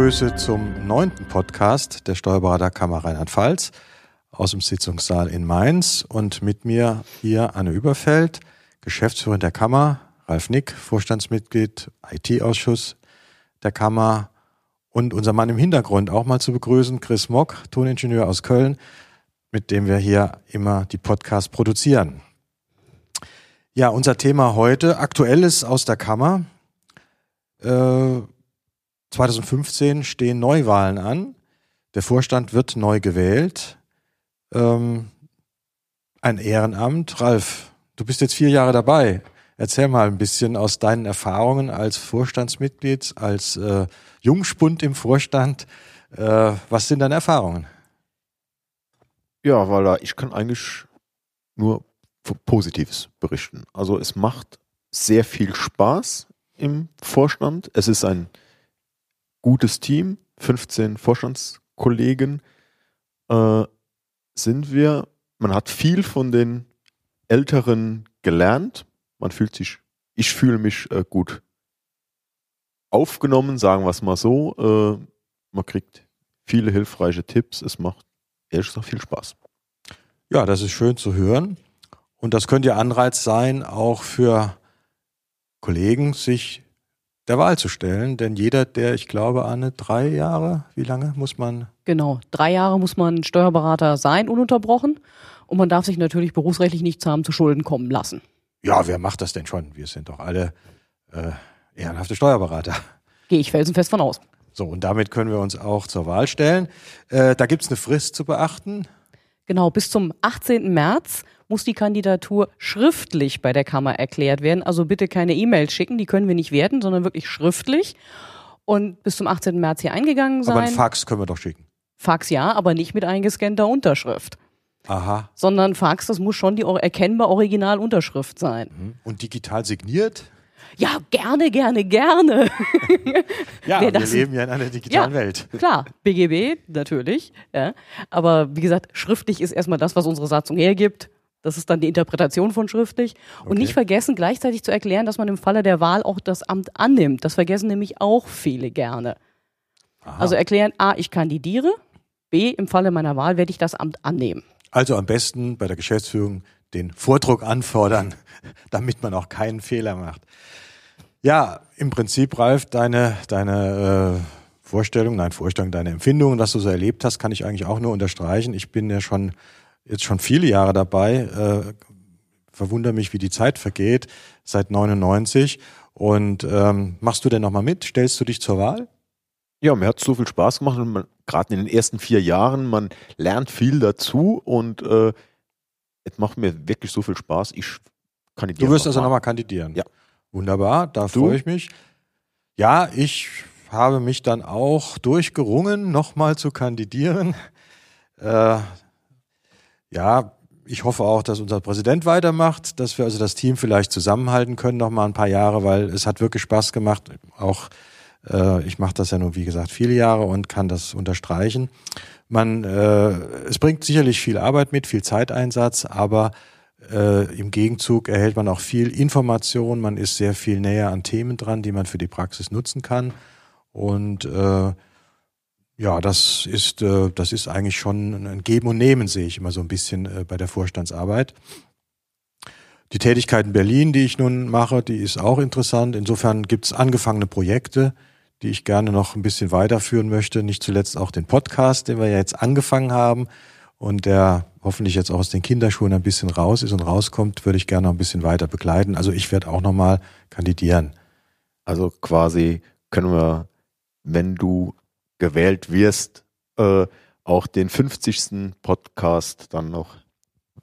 begrüße zum neunten Podcast der Steuerberaterkammer Rheinland-Pfalz aus dem Sitzungssaal in Mainz und mit mir hier Anne Überfeld, Geschäftsführerin der Kammer, Ralf Nick, Vorstandsmitglied, IT-Ausschuss der Kammer und unser Mann im Hintergrund auch mal zu begrüßen, Chris Mock, Toningenieur aus Köln, mit dem wir hier immer die Podcasts produzieren. Ja, unser Thema heute, aktuelles aus der Kammer. Äh, 2015 stehen Neuwahlen an. Der Vorstand wird neu gewählt. Ähm, ein Ehrenamt. Ralf, du bist jetzt vier Jahre dabei. Erzähl mal ein bisschen aus deinen Erfahrungen als Vorstandsmitglied, als äh, Jungspund im Vorstand. Äh, was sind deine Erfahrungen? Ja, weil ich kann eigentlich nur Positives berichten. Also es macht sehr viel Spaß im Vorstand. Es ist ein gutes Team, 15 Vorstandskollegen äh, sind wir. Man hat viel von den Älteren gelernt. Man fühlt sich, ich fühle mich äh, gut aufgenommen, sagen wir es mal so. Äh, man kriegt viele hilfreiche Tipps. Es macht ehrlich gesagt viel Spaß. Ja, das ist schön zu hören. Und das könnte ja Anreiz sein, auch für Kollegen, sich der Wahl zu stellen. Denn jeder, der, ich glaube, Anne, drei Jahre, wie lange muss man? Genau, drei Jahre muss man Steuerberater sein, ununterbrochen. Und man darf sich natürlich berufsrechtlich nichts haben zu Schulden kommen lassen. Ja, wer macht das denn schon? Wir sind doch alle äh, ehrenhafte Steuerberater. Gehe ich felsenfest von aus. So, und damit können wir uns auch zur Wahl stellen. Äh, da gibt es eine Frist zu beachten. Genau, bis zum 18. März muss die Kandidatur schriftlich bei der Kammer erklärt werden. Also bitte keine E-Mails schicken, die können wir nicht werten, sondern wirklich schriftlich. Und bis zum 18. März hier eingegangen sein. Aber ein Fax können wir doch schicken. Fax ja, aber nicht mit eingescannter Unterschrift. Aha. Sondern Fax, das muss schon die erkennbar Originalunterschrift sein. Mhm. Und digital signiert? Ja, gerne, gerne, gerne. ja, wir leben ja in einer digitalen ja, Welt. Klar, BGB natürlich. Ja. Aber wie gesagt, schriftlich ist erstmal das, was unsere Satzung hergibt. Das ist dann die Interpretation von schriftlich. Und okay. nicht vergessen, gleichzeitig zu erklären, dass man im Falle der Wahl auch das Amt annimmt. Das vergessen nämlich auch viele gerne. Aha. Also erklären, A, ich kandidiere, B, im Falle meiner Wahl werde ich das Amt annehmen. Also am besten bei der Geschäftsführung den Vordruck anfordern, damit man auch keinen Fehler macht. Ja, im Prinzip, Ralf, deine, deine äh, Vorstellung, nein, Vorstellung, deine Empfindungen, was du so erlebt hast, kann ich eigentlich auch nur unterstreichen. Ich bin ja schon jetzt schon viele Jahre dabei, äh, verwundere mich, wie die Zeit vergeht, seit 99. Und ähm, machst du denn nochmal mit? Stellst du dich zur Wahl? Ja, mir hat so viel Spaß gemacht, gerade in den ersten vier Jahren, man lernt viel dazu und äh, es macht mir wirklich so viel Spaß. Ich kandidiere. Du wirst also nochmal kandidieren? Ja. Wunderbar, da freue ich mich. Ja, ich habe mich dann auch durchgerungen, nochmal zu kandidieren. Äh, ja, ich hoffe auch, dass unser Präsident weitermacht, dass wir also das Team vielleicht zusammenhalten können noch mal ein paar Jahre, weil es hat wirklich Spaß gemacht. Auch äh, ich mache das ja nur wie gesagt viele Jahre und kann das unterstreichen. Man, äh, es bringt sicherlich viel Arbeit mit, viel Zeiteinsatz, aber äh, im Gegenzug erhält man auch viel Information. Man ist sehr viel näher an Themen dran, die man für die Praxis nutzen kann und äh, ja, das ist, äh, das ist eigentlich schon ein Geben und Nehmen, sehe ich immer so ein bisschen äh, bei der Vorstandsarbeit. Die Tätigkeit in Berlin, die ich nun mache, die ist auch interessant. Insofern gibt es angefangene Projekte, die ich gerne noch ein bisschen weiterführen möchte. Nicht zuletzt auch den Podcast, den wir ja jetzt angefangen haben und der hoffentlich jetzt auch aus den Kinderschuhen ein bisschen raus ist und rauskommt, würde ich gerne noch ein bisschen weiter begleiten. Also ich werde auch nochmal kandidieren. Also quasi können wir, wenn du gewählt wirst, äh, auch den 50. Podcast dann noch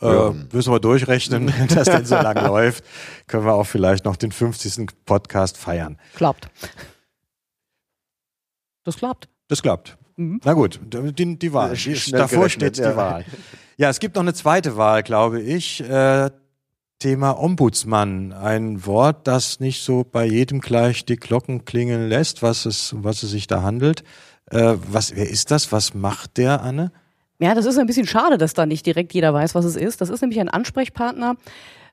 äh, müssen wir durchrechnen, wenn das denn so lang läuft, können wir auch vielleicht noch den 50. Podcast feiern. Klappt. Das klappt. Das klappt. Mhm. Na gut, die, die Wahl. Davor steht ja. die Wahl. Ja, es gibt noch eine zweite Wahl, glaube ich. Äh, Thema Ombudsmann. Ein Wort, das nicht so bei jedem gleich die Glocken klingeln lässt, was es, um was es sich da handelt. Äh, was, wer ist das? Was macht der, Anne? Ja, das ist ein bisschen schade, dass da nicht direkt jeder weiß, was es ist. Das ist nämlich ein Ansprechpartner,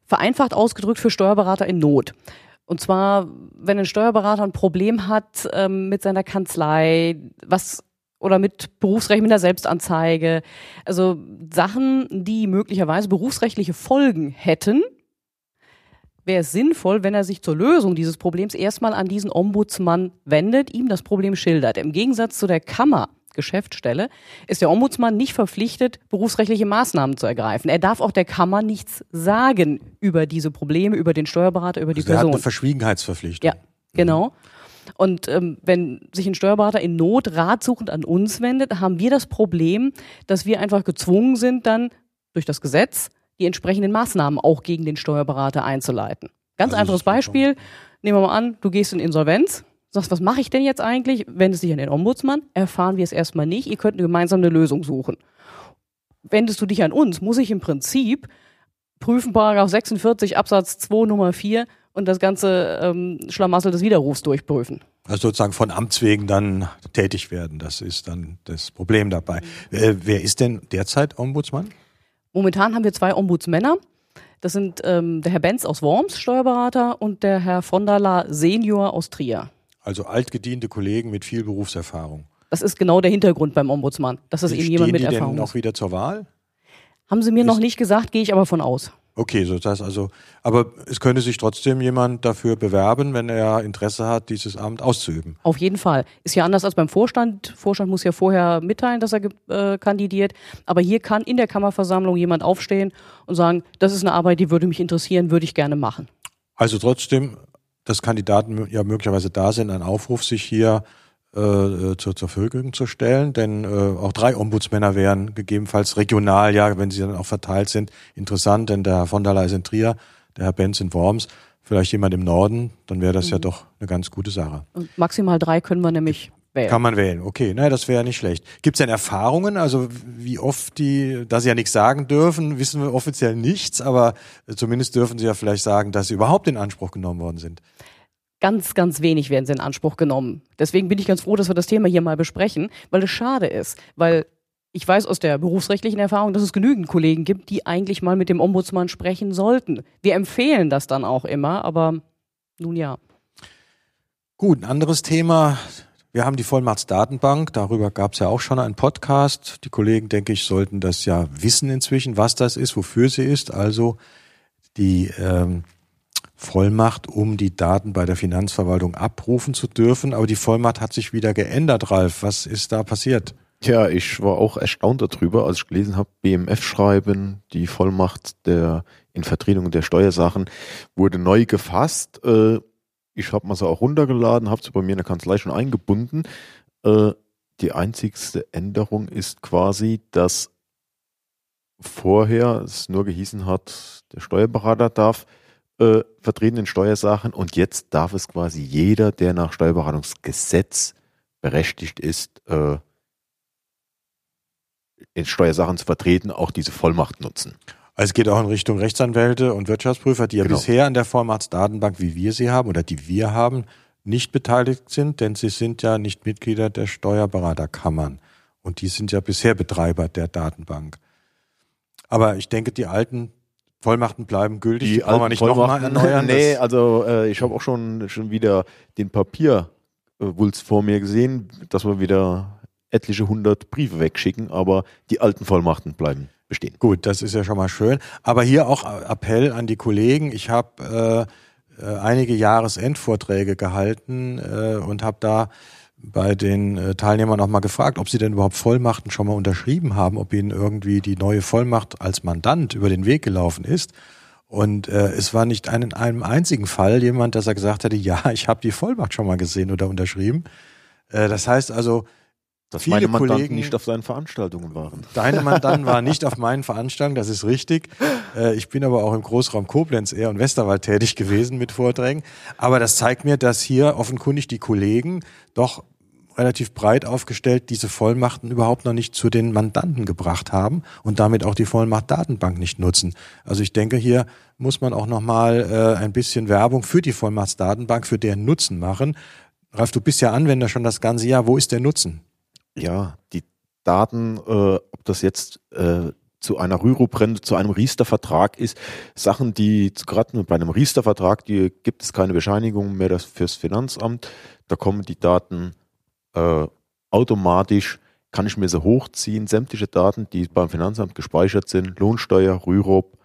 vereinfacht ausgedrückt für Steuerberater in Not. Und zwar, wenn ein Steuerberater ein Problem hat ähm, mit seiner Kanzlei, was oder mit Berufsrecht, mit der Selbstanzeige, also Sachen, die möglicherweise berufsrechtliche Folgen hätten, wäre es sinnvoll, wenn er sich zur Lösung dieses Problems erstmal an diesen Ombudsmann wendet, ihm das Problem schildert. Im Gegensatz zu der Kammer Geschäftsstelle, ist der Ombudsmann nicht verpflichtet, berufsrechtliche Maßnahmen zu ergreifen. Er darf auch der Kammer nichts sagen über diese Probleme, über den Steuerberater, über die also Person. Er hat eine Verschwiegenheitsverpflichtung. Ja, genau. Und ähm, wenn sich ein Steuerberater in Not ratsuchend an uns wendet, haben wir das Problem, dass wir einfach gezwungen sind, dann durch das Gesetz die entsprechenden Maßnahmen auch gegen den Steuerberater einzuleiten. Ganz Also einfaches Beispiel. Nehmen wir mal an, du gehst in Insolvenz, sagst, was mache ich denn jetzt eigentlich? Wendest dich an den Ombudsmann, erfahren wir es erstmal nicht, ihr könnt gemeinsam eine Lösung suchen. Wendest du dich an uns, muss ich im Prinzip prüfen, Paragraph 46 Absatz 2 Nummer 4 und das ganze ähm, Schlamassel des Widerrufs durchprüfen. Also sozusagen von Amts wegen dann tätig werden. Das ist dann das Problem dabei. Äh, wer ist denn derzeit Ombudsmann? Momentan haben wir zwei Ombudsmänner. Das sind ähm, der Herr Benz aus Worms, Steuerberater, und der Herr von der La Senior aus Trier. Also altgediente Kollegen mit viel Berufserfahrung. Das ist genau der Hintergrund beim Ombudsmann, dass das eben Stehen jemand mit die denn Erfahrung noch ist. wieder zur Wahl? Haben Sie mir noch ist- nicht gesagt, gehe ich aber von aus. Okay, so das heißt also, aber es könnte sich trotzdem jemand dafür bewerben, wenn er Interesse hat, dieses Amt auszuüben. Auf jeden Fall. Ist ja anders als beim Vorstand. Vorstand muss ja vorher mitteilen, dass er äh, kandidiert. Aber hier kann in der Kammerversammlung jemand aufstehen und sagen, das ist eine Arbeit, die würde mich interessieren, würde ich gerne machen. Also trotzdem, dass Kandidaten ja möglicherweise da sind, ein Aufruf, sich hier äh, zur, zur Verfügung zu stellen, denn äh, auch drei Ombudsmänner wären gegebenenfalls regional, ja, wenn sie dann auch verteilt sind, interessant, denn der Herr von der Leyen ist in Trier, der Herr Benz in Worms, vielleicht jemand im Norden, dann wäre das ja doch eine ganz gute Sache. Und maximal drei können wir nämlich wählen. Kann man wählen, okay, naja, das wäre ja nicht schlecht. Gibt es denn Erfahrungen, also wie oft die, da sie ja nichts sagen dürfen, wissen wir offiziell nichts, aber zumindest dürfen sie ja vielleicht sagen, dass sie überhaupt in Anspruch genommen worden sind. Ganz, ganz wenig werden sie in Anspruch genommen. Deswegen bin ich ganz froh, dass wir das Thema hier mal besprechen, weil es schade ist. Weil ich weiß aus der berufsrechtlichen Erfahrung, dass es genügend Kollegen gibt, die eigentlich mal mit dem Ombudsmann sprechen sollten. Wir empfehlen das dann auch immer, aber nun ja. Gut, ein anderes Thema. Wir haben die Vollmachtsdatenbank, darüber gab es ja auch schon einen Podcast. Die Kollegen, denke ich, sollten das ja wissen inzwischen, was das ist, wofür sie ist. Also die ähm, Vollmacht, um die Daten bei der Finanzverwaltung abrufen zu dürfen. Aber die Vollmacht hat sich wieder geändert, Ralf. Was ist da passiert? Tja, ich war auch erstaunt darüber, als ich gelesen habe, BMF schreiben, die Vollmacht der in Vertretung der Steuersachen wurde neu gefasst. Äh, ich habe mal sie auch runtergeladen, habe sie bei mir in der Kanzlei schon eingebunden. Äh, die einzigste Änderung ist quasi, dass vorher es nur gehießen hat, der Steuerberater darf äh, vertreten in Steuersachen und jetzt darf es quasi jeder, der nach Steuerberatungsgesetz berechtigt ist, äh, in Steuersachen zu vertreten, auch diese Vollmacht nutzen. Also es geht auch in Richtung Rechtsanwälte und Wirtschaftsprüfer, die ja Genau. bisher an der Vollmachtsdatenbank, wie wir sie haben oder die wir haben, nicht beteiligt sind, denn sie sind ja nicht Mitglieder der Steuerberaterkammern. Und die sind ja bisher Betreiber der Datenbank. Aber ich denke, die alten Vollmachten bleiben gültig. Die, brauchen wir nicht nochmal erneuern. Nee, also äh, ich habe auch schon, schon wieder den Papierwulst vor mir gesehen, dass wir wieder etliche hundert Briefe wegschicken, aber die alten Vollmachten bleiben bestehen. Gut, das ist ja schon mal schön. Aber hier auch Appell an die Kollegen. Ich habe äh, äh, einige Jahresendvorträge gehalten äh, und habe da bei den äh, Teilnehmern auch mal gefragt, ob sie denn überhaupt Vollmachten schon mal unterschrieben haben, ob ihnen irgendwie die neue Vollmacht als Mandant über den Weg gelaufen ist. Und äh, es war nicht ein, in einem einzigen Fall jemand, dass er gesagt hätte, ja, ich habe die Vollmacht schon mal gesehen oder unterschrieben. Äh, das heißt also, Dass Viele meine Mandanten Kollegen- nicht auf seinen Veranstaltungen waren. Deine Mandanten waren nicht auf meinen Veranstaltungen, das ist richtig. Äh, Ich bin aber auch im Großraum Koblenz eher und Westerwald tätig gewesen mit Vorträgen. Aber das zeigt mir, dass hier offenkundig die Kollegen doch relativ breit aufgestellt diese Vollmachten überhaupt noch nicht zu den Mandanten gebracht haben und damit auch die Vollmacht-Datenbank nicht nutzen. Also ich denke, hier muss man auch nochmal äh, ein bisschen Werbung für die Vollmachtsdatenbank, für deren Nutzen machen. Ralf, du bist ja Anwender schon das ganze Jahr. Wo ist der Nutzen? Ja, die Daten, äh, ob das jetzt äh, zu einer Rürup-Rente, zu einem Riester-Vertrag ist. Sachen, die gerade bei einem Riester-Vertrag, die gibt es keine Bescheinigung mehr fürs Finanzamt. Da kommen die Daten äh, automatisch, kann ich mir sie hochziehen, sämtliche Daten, die beim Finanzamt gespeichert sind, Lohnsteuer, Rürup,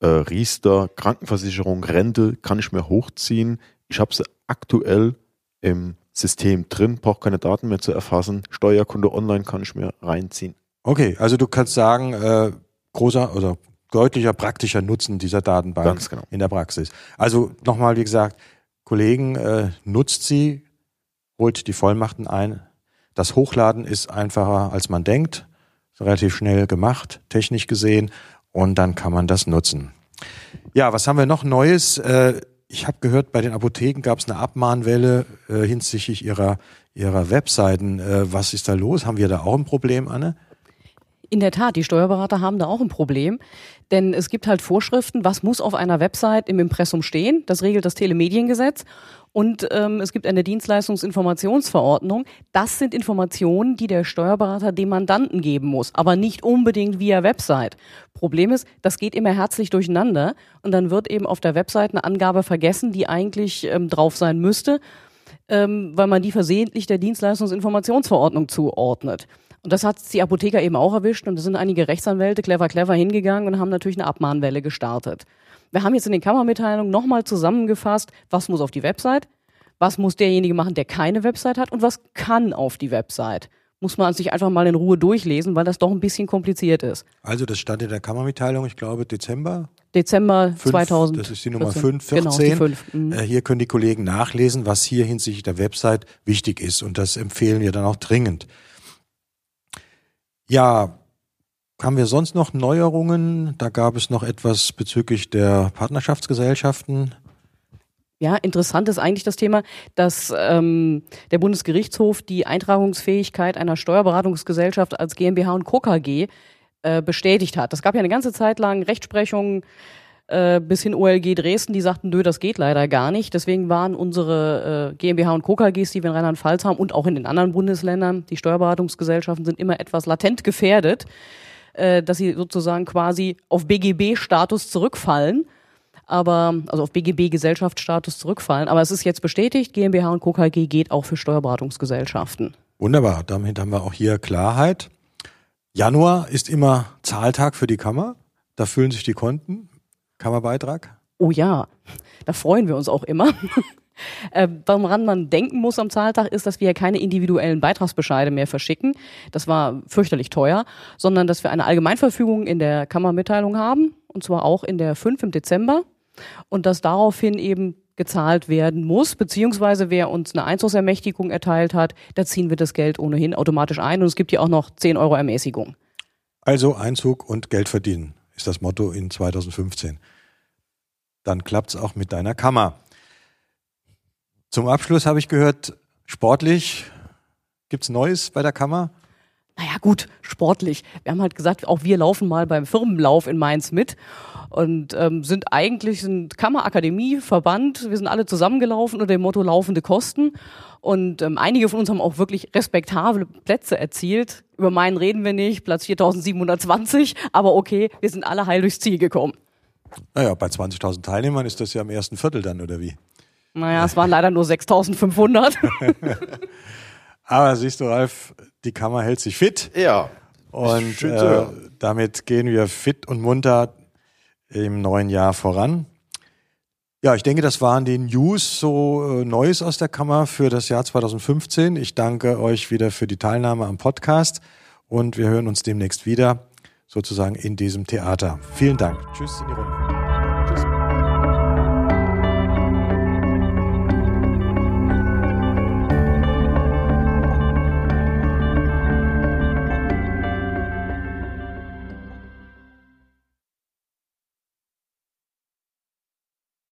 äh, Riester, Krankenversicherung, Rente, kann ich mir hochziehen. Ich habe sie aktuell im System drin, brauche keine Daten mehr zu erfassen. Steuerkunde online kann ich mir reinziehen. Okay, also du kannst sagen, äh, großer oder deutlicher praktischer Nutzen dieser Datenbank genau. in der Praxis. Also nochmal, wie gesagt, Kollegen, äh, nutzt sie, holt die Vollmachten ein. Das Hochladen ist einfacher, als man denkt. Relativ schnell gemacht, technisch gesehen. Und dann kann man das nutzen. Ja, was haben wir noch Neues? Äh, ich habe gehört, bei den Apotheken gab es eine Abmahnwelle äh, hinsichtlich ihrer, ihrer Webseiten. Äh, was ist da los? Haben wir da auch ein Problem, Anne? In der Tat, die Steuerberater haben da auch ein Problem, denn es gibt halt Vorschriften, was muss auf einer Website im Impressum stehen. Das regelt das Telemediengesetz. Und ähm, es gibt eine Dienstleistungsinformationsverordnung. Das sind Informationen, die der Steuerberater dem Mandanten geben muss, aber nicht unbedingt via Website. Problem ist, das geht immer herzlich durcheinander und dann wird eben auf der Website eine Angabe vergessen, die eigentlich ähm, drauf sein müsste, ähm, weil man die versehentlich der Dienstleistungsinformationsverordnung zuordnet. Und das hat die Apotheker eben auch erwischt und da sind einige Rechtsanwälte clever, clever hingegangen und haben natürlich eine Abmahnwelle gestartet. Wir haben jetzt in den Kammermitteilungen nochmal zusammengefasst, was muss auf die Website, was muss derjenige machen, der keine Website hat und was kann auf die Website. Muss man sich einfach mal in Ruhe durchlesen, weil das doch ein bisschen kompliziert ist. Also das stand in der Kammermitteilung, ich glaube Dezember. Dezember 5, 2000. Das ist die Nummer 5, 14. Genau, die 5. Mhm. Äh, hier können die Kollegen nachlesen, was hier hinsichtlich der Website wichtig ist. Und das empfehlen wir dann auch dringend. Ja, haben wir sonst noch Neuerungen? Da gab es noch etwas bezüglich der Partnerschaftsgesellschaften. Ja, interessant ist eigentlich das Thema, dass ähm, der Bundesgerichtshof die Eintragungsfähigkeit einer Steuerberatungsgesellschaft als GmbH und Co. KG äh, bestätigt hat. Das gab ja eine ganze Zeit lang Rechtsprechungen äh, bis hin OLG Dresden, die sagten, nö, das geht leider gar nicht. Deswegen waren unsere äh, GmbH und Co. KGs, die wir in Rheinland-Pfalz haben und auch in den anderen Bundesländern, die Steuerberatungsgesellschaften sind immer etwas latent gefährdet äh, dass sie sozusagen quasi auf BGB-Status zurückfallen. Aber, also auf BGB-Gesellschaftsstatus zurückfallen. Aber es ist jetzt bestätigt, GmbH und Co. KG geht auch für Steuerberatungsgesellschaften. Wunderbar, damit haben wir auch hier Klarheit. Januar ist immer Zahltag für die Kammer. Da füllen sich die Konten. Kammerbeitrag. Oh ja, da freuen wir uns auch immer. Äh, woran man denken muss am Zahltag ist, dass wir keine individuellen Beitragsbescheide mehr verschicken. Das war fürchterlich teuer, sondern dass wir eine Allgemeinverfügung in der Kammermitteilung haben, und zwar auch in der 5 im Dezember, und dass daraufhin eben gezahlt werden muss, beziehungsweise wer uns eine Einzugsermächtigung erteilt hat, da ziehen wir das Geld ohnehin automatisch ein und es gibt ja auch noch 10 Euro Ermäßigung. Also Einzug und Geld verdienen ist das Motto in 2015. Dann klappt es auch mit deiner Kammer. Zum Abschluss habe ich gehört, sportlich gibt's Neues bei der Kammer? Naja, gut, sportlich. Wir haben halt gesagt, auch wir laufen mal beim Firmenlauf in Mainz mit und ähm, sind eigentlich ein Kammerakademie, Verband. Wir sind alle zusammengelaufen unter dem Motto laufende Kosten. Und ähm, einige von uns haben auch wirklich respektable Plätze erzielt. Über meinen reden wir nicht, Platz 4720, aber okay, wir sind alle heil durchs Ziel gekommen. Naja, bei 20.000 Teilnehmern ist das ja im ersten Viertel dann, oder wie? Naja, es waren leider nur 6500. Aber siehst du, Ralf, die Kammer hält sich fit. Ja. Und äh, damit gehen wir fit und munter im neuen Jahr voran. Ja, ich denke, das waren die News, so äh, Neues aus der Kammer für das Jahr 2015. Ich danke euch wieder für die Teilnahme am Podcast und wir hören uns demnächst wieder, sozusagen in diesem Theater. Vielen Dank. Tschüss in die Runde.